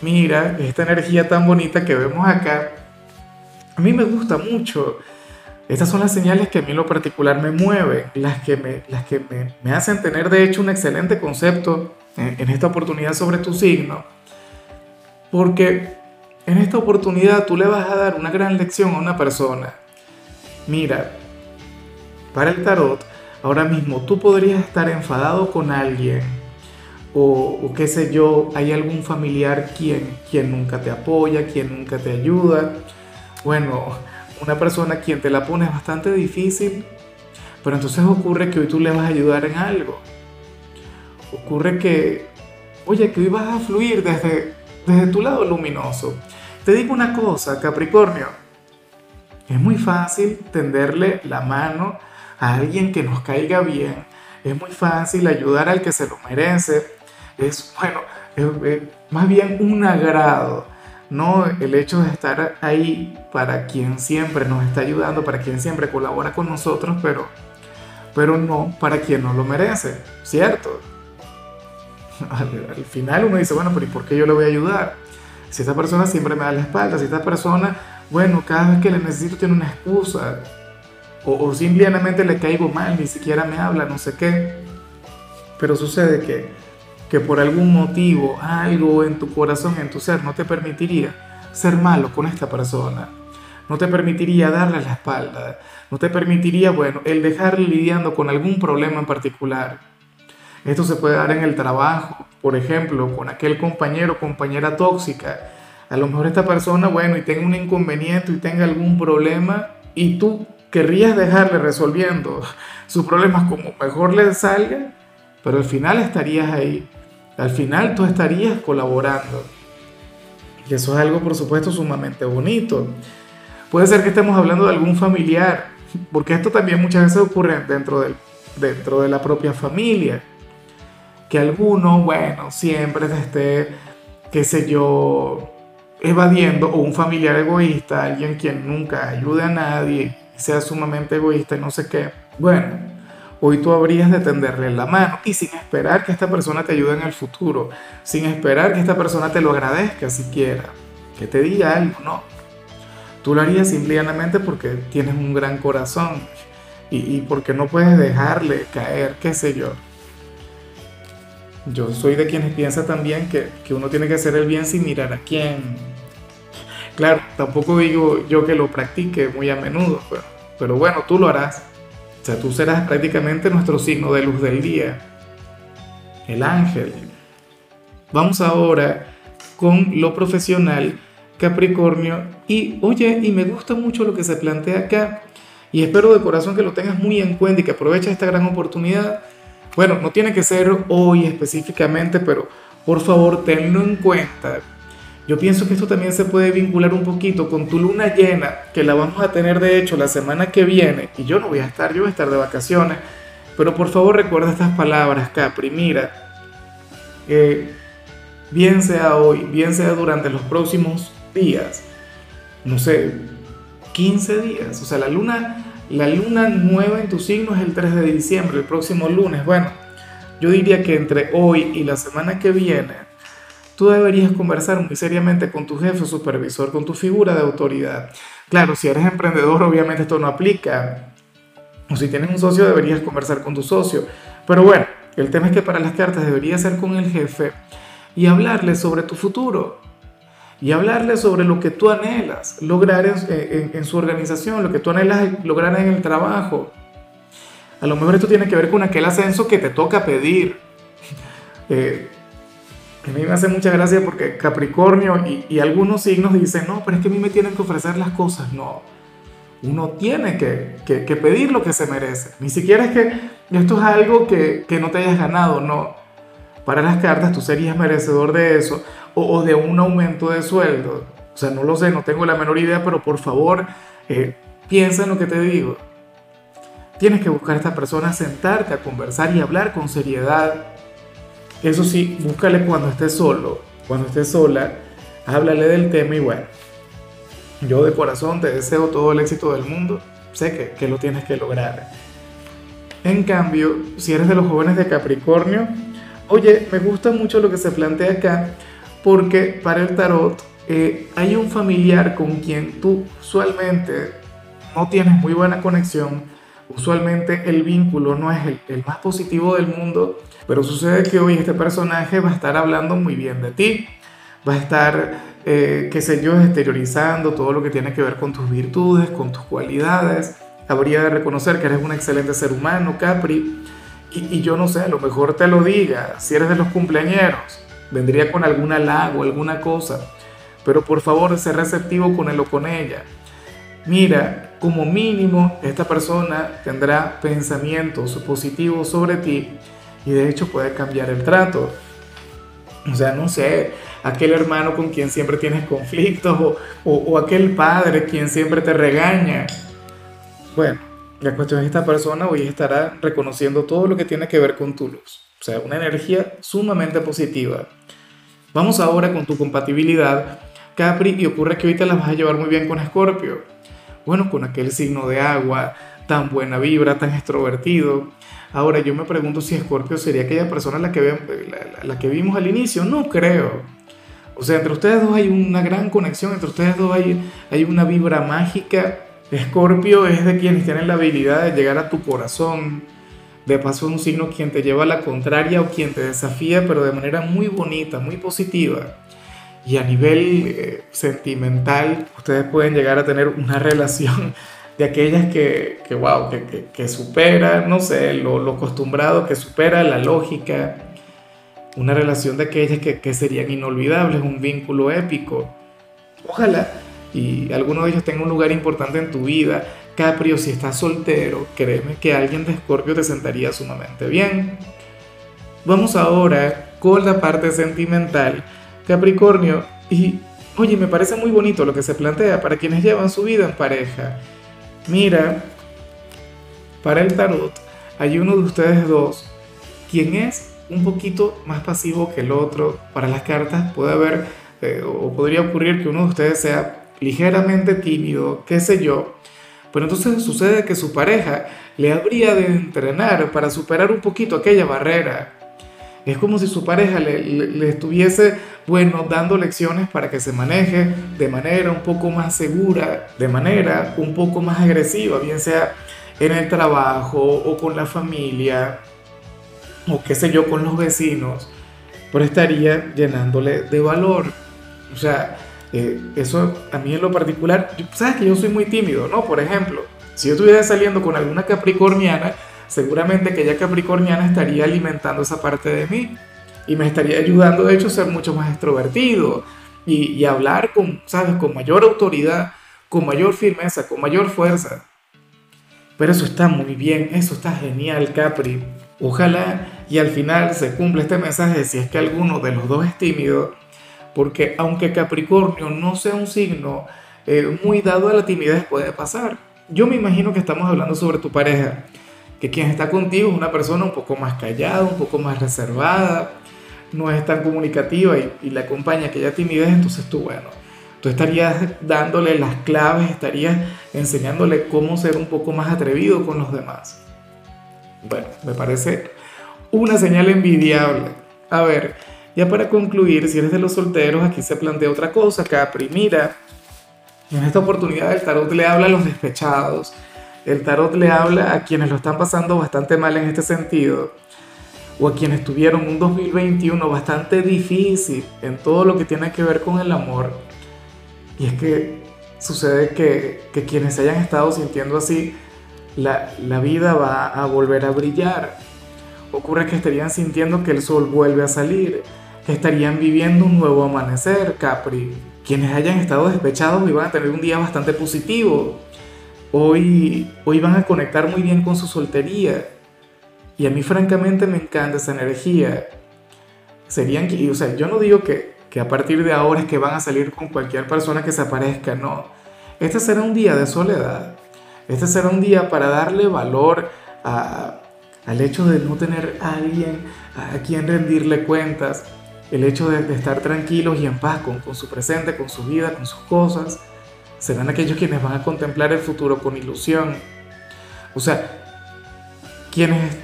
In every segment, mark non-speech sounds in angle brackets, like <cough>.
mira, esta energía tan bonita que vemos acá, a mí me gusta mucho. Estas son las señales que a mí lo particular me mueven, las que me, las que me, hacen tener de hecho un excelente concepto en, en esta oportunidad sobre tu signo. Porque en esta oportunidad tú le vas a dar una gran lección a una persona. Mira, para el tarot, ahora mismo tú podrías estar enfadado con alguien, o, qué sé yo, hay algún familiar quien, quien nunca te apoya, quien nunca te ayuda. Bueno, una persona quien te la pone es bastante difícil, pero entonces ocurre que hoy tú le vas a ayudar en algo. Ocurre que, oye, que hoy vas a fluir desde, desde tu lado luminoso. Te digo una cosa, Capricornio, es muy fácil tenderle la mano a alguien que nos caiga bien, es muy fácil ayudar al que se lo merece, es, bueno, más bien un agrado, ¿no? El hecho de estar ahí para quien siempre nos está ayudando, para quien siempre colabora con nosotros, pero, pero no para quien no lo merece, ¿cierto? <laughs> Al, final uno dice, bueno, pero ¿y por qué yo le voy a ayudar? Si esta persona siempre me da la espalda, si esta persona, bueno, cada vez que le necesito tiene una excusa, o, o simplemente le caigo mal, ni siquiera me habla, no sé qué. Pero sucede que que por algún motivo, algo en tu corazón, en tu ser, no te permitiría ser malo con esta persona, no te permitiría darle la espalda, no te permitiría, bueno, el dejarle lidiando con algún problema en particular. Esto se puede dar en el trabajo, por ejemplo, con aquel compañero o compañera tóxica. A lo mejor esta persona, bueno, y tenga un inconveniente y tenga algún problema y tú querrías dejarle resolviendo <laughs> sus problemas como mejor le salga, pero al final estarías ahí al final tú estarías colaborando. Y eso es algo, por supuesto, sumamente bonito. Puede ser que estemos hablando de algún familiar, porque esto también muchas veces ocurre dentro, del, dentro de la propia familia. Que alguno, bueno, siempre te esté, qué sé yo, evadiendo, o un familiar egoísta, alguien quien nunca ayude a nadie, sea sumamente egoísta y no sé qué. Bueno, hoy tú habrías de tenderle la mano y sin esperar que esta persona te ayude en el futuro, sin esperar que esta persona te lo agradezca siquiera, que te diga algo, no. Tú lo harías simplemente porque tienes un gran corazón y, porque no puedes dejarle caer, qué sé yo. Yo soy de quienes piensa también que, que uno tiene que hacer el bien sin mirar a quién. Claro, tampoco digo yo que lo practique muy a menudo, pero, pero bueno, tú lo harás. O sea, tú serás prácticamente nuestro signo de luz del día, el ángel. Vamos ahora con lo profesional, Capricornio. Y oye, y me gusta mucho lo que se plantea acá. Y espero de corazón que lo tengas muy en cuenta y que aproveches esta gran oportunidad. Bueno, no tiene que ser hoy específicamente, pero por favor tenlo en cuenta yo pienso que esto también se puede vincular un poquito con tu luna llena, que la vamos a tener de hecho la semana que viene, y yo no voy a estar, yo voy a estar de vacaciones, pero por favor recuerda estas palabras, Capri, mira, bien sea hoy, bien sea durante los próximos días, no sé, 15 días, o sea, la luna, la luna nueva en tu signo es el 3 de diciembre, el próximo lunes, bueno, yo diría que entre hoy y la semana que viene, tú deberías conversar muy seriamente con tu jefe supervisor, con tu figura de autoridad. Claro, si eres emprendedor, obviamente esto no aplica. O si tienes un socio, deberías conversar con tu socio. Pero bueno, el tema es que para las cartas deberías ser con el jefe y hablarle sobre tu futuro. Y hablarle sobre lo que tú anhelas lograr en, su organización, lo que tú anhelas lograr en el trabajo. A lo mejor esto tiene que ver con aquel ascenso que te toca pedir. <laughs> Eh, a mí me hace mucha gracia porque Capricornio y, algunos signos dicen, no, pero es que a mí me tienen que ofrecer las cosas. No, uno tiene que, que, pedir lo que se merece. Ni siquiera es que esto es algo que, que, no te hayas ganado, no. para las cartas tú serías merecedor de eso o, de un aumento de sueldo. O sea, no lo sé, no tengo la menor idea, pero por favor, eh, piensa en lo que te digo. Tienes que buscar a esta persona, sentarte a conversar y hablar con seriedad. Eso sí, búscale cuando estés solo, cuando estés sola, háblale del tema y bueno, yo de corazón te deseo todo el éxito del mundo, sé que, que lo tienes que lograr. En cambio, si eres de los jóvenes de Capricornio, oye, me gusta mucho lo que se plantea acá, porque para el tarot eh, hay un familiar con quien tú usualmente no tienes muy buena conexión, usualmente el vínculo no es el, más positivo del mundo, pero sucede que hoy este personaje va a estar hablando muy bien de ti, va a estar, eh, qué sé yo, exteriorizando todo lo que tiene que ver con tus virtudes, con tus cualidades, habría de reconocer que eres un excelente ser humano, Capri, y, yo no sé, a lo mejor te lo diga, si eres de los cumpleañeros, vendría con algún halago, alguna cosa, pero por favor, sé receptivo con él o con ella. Mira, como mínimo, esta persona tendrá pensamientos positivos sobre ti y de hecho puede cambiar el trato. O sea, no sé, aquel hermano con quien siempre tienes conflictos o, o aquel padre quien siempre te regaña bueno, la cuestión es esta persona hoy estará reconociendo todo lo que tiene que ver con tu luz. O sea, una energía sumamente positiva. Vamos ahora con tu compatibilidad, Capri, y ocurre que ahorita la vas a llevar muy bien con Escorpio. Bueno, con aquel signo de agua, tan buena vibra, tan extrovertido. Ahora yo me pregunto si Escorpio sería aquella persona la que, la, que vimos al inicio. No creo. O sea, entre ustedes dos hay una gran conexión, entre ustedes dos hay, hay una vibra mágica Escorpio es de quienes tienen la habilidad de llegar a tu corazón. De paso, un signo quien te lleva a la contraria o quien te desafía, pero de manera muy bonita, muy positiva. Y a nivel eh, sentimental, ustedes pueden llegar a tener una <laughs> relación de aquellas que, que wow, que, que, supera, no sé, lo, acostumbrado, que supera la lógica. Una relación de aquellas que, que serían inolvidables, un vínculo épico. Ojalá y alguno de ellos tenga un lugar importante en tu vida. Caprio, si estás soltero, créeme que alguien de Escorpio te sentaría sumamente bien. Vamos ahora con la parte sentimental. Capricornio, y oye, me parece muy bonito lo que se plantea para quienes llevan su vida en pareja. Mira, para el tarot hay uno de ustedes dos quien es un poquito más pasivo que el otro. Para las cartas puede haber eh, o podría ocurrir que uno de ustedes sea ligeramente tímido, qué sé yo. Pero entonces sucede que su pareja le habría de entrenar para superar un poquito aquella barrera. Es como si su pareja le, estuviese, bueno, dando lecciones para que se maneje de manera un poco más segura, de manera un poco más agresiva, bien sea en el trabajo o con la familia o qué sé yo, con los vecinos, pero estaría llenándole de valor. O sea, eh, eso a mí en lo particular, sabes que yo soy muy tímido, ¿no? Por ejemplo, si yo estuviera saliendo con alguna capricorniana, seguramente que ella capricorniana estaría alimentando esa parte de mí y me estaría ayudando de hecho a ser mucho más extrovertido y, y hablar con, ¿sabes? con mayor autoridad, con mayor firmeza, con mayor fuerza. Pero eso está muy bien, eso está genial, Capri. Ojalá y al final se cumpla este mensaje si es que alguno de los dos es tímido porque aunque Capricornio no sea un signo eh, muy dado a la timidez, puede pasar. Yo me imagino que estamos hablando sobre tu pareja, que quien está contigo es una persona un poco más callada, un poco más reservada, no es tan comunicativa y, y le acompaña aquella timidez, entonces tú, bueno, tú estarías dándole las claves, estarías enseñándole cómo ser un poco más atrevido con los demás. Bueno, me parece una señal envidiable. A ver, ya para concluir, si eres de los solteros, aquí se plantea otra cosa, Capri. Mira, en esta oportunidad el tarot le habla a los despechados, el tarot le habla a quienes lo están pasando bastante mal en este sentido, o a quienes tuvieron un 2021 bastante difícil en todo lo que tiene que ver con el amor. Y es que sucede que, que quienes hayan estado sintiendo así, la, la vida va a volver a brillar. Ocurre que estarían sintiendo que el sol vuelve a salir estarían viviendo un nuevo amanecer, Capri. Quienes hayan estado despechados van a tener un día bastante positivo. Hoy, hoy van a conectar muy bien con su soltería. Y a mí francamente me encanta esa energía. serían, o sea, yo no digo que, que a partir de ahora es que van a salir con cualquier persona que se aparezca, no. Este será un día de soledad. Este será un día para darle valor a, al hecho de no tener a alguien a quien rendirle cuentas, el hecho de, estar tranquilos y en paz con, con, su presente, con su vida, con sus cosas, serán aquellos quienes van a contemplar el futuro con ilusión. O sea, quienes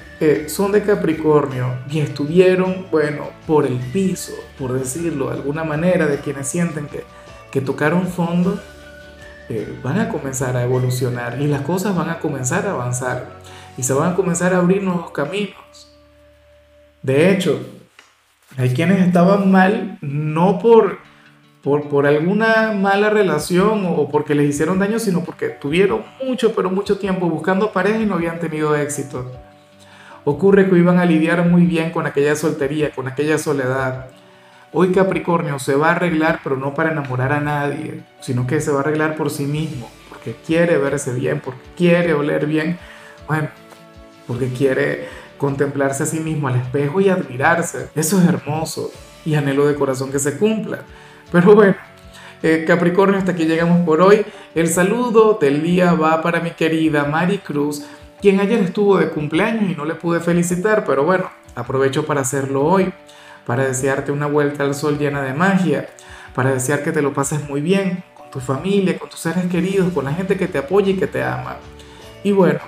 son de Capricornio y estuvieron, bueno, por el piso, por decirlo de alguna manera, de quienes sienten que, que tocaron fondo, eh, van a comenzar a evolucionar y las cosas van a comenzar a avanzar y se van a comenzar a abrir nuevos caminos. De hecho, hay quienes estaban mal no por, por, por, alguna mala relación o porque les hicieron daño, sino porque tuvieron mucho, pero mucho tiempo buscando pareja y no habían tenido éxito. Ocurre que iban a lidiar muy bien con aquella soltería, con aquella soledad. Hoy Capricornio se va a arreglar, pero no para enamorar a nadie, sino que se va a arreglar por sí mismo, porque quiere verse bien, porque quiere oler bien, bueno, porque quiere contemplarse a sí mismo al espejo y admirarse. Eso es hermoso y anhelo de corazón que se cumpla. Pero bueno, eh, Capricornio, hasta aquí llegamos por hoy. El saludo del día va para mi querida Mari Cruz, quien ayer estuvo de cumpleaños y no le pude felicitar, pero bueno, aprovecho para hacerlo hoy, para desearte una vuelta al sol llena de magia, para desear que te lo pases muy bien con tu familia, con tus seres queridos, con la gente que te apoya y que te ama. Y bueno,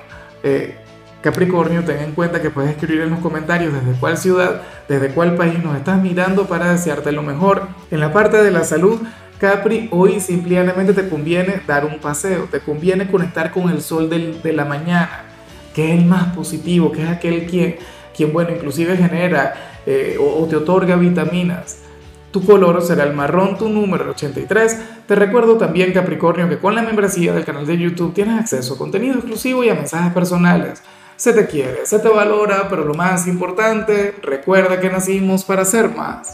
eh, Capricornio, ten en cuenta que puedes escribir en los comentarios desde cuál ciudad, desde cuál país nos estás mirando para desearte lo mejor. En la parte de la salud, Capri, hoy simplemente te conviene dar un paseo, te conviene conectar con el sol de la mañana, que es el más positivo, que es aquel quien, quien bueno, inclusive genera eh, o, o te otorga vitaminas. Tu color será el marrón, tu número 83. Te recuerdo también, Capricornio, que con la membresía del canal de YouTube tienes acceso a contenido exclusivo y a mensajes personales se te quiere, se te valora, pero lo más importante, recuerda que nacimos para ser más.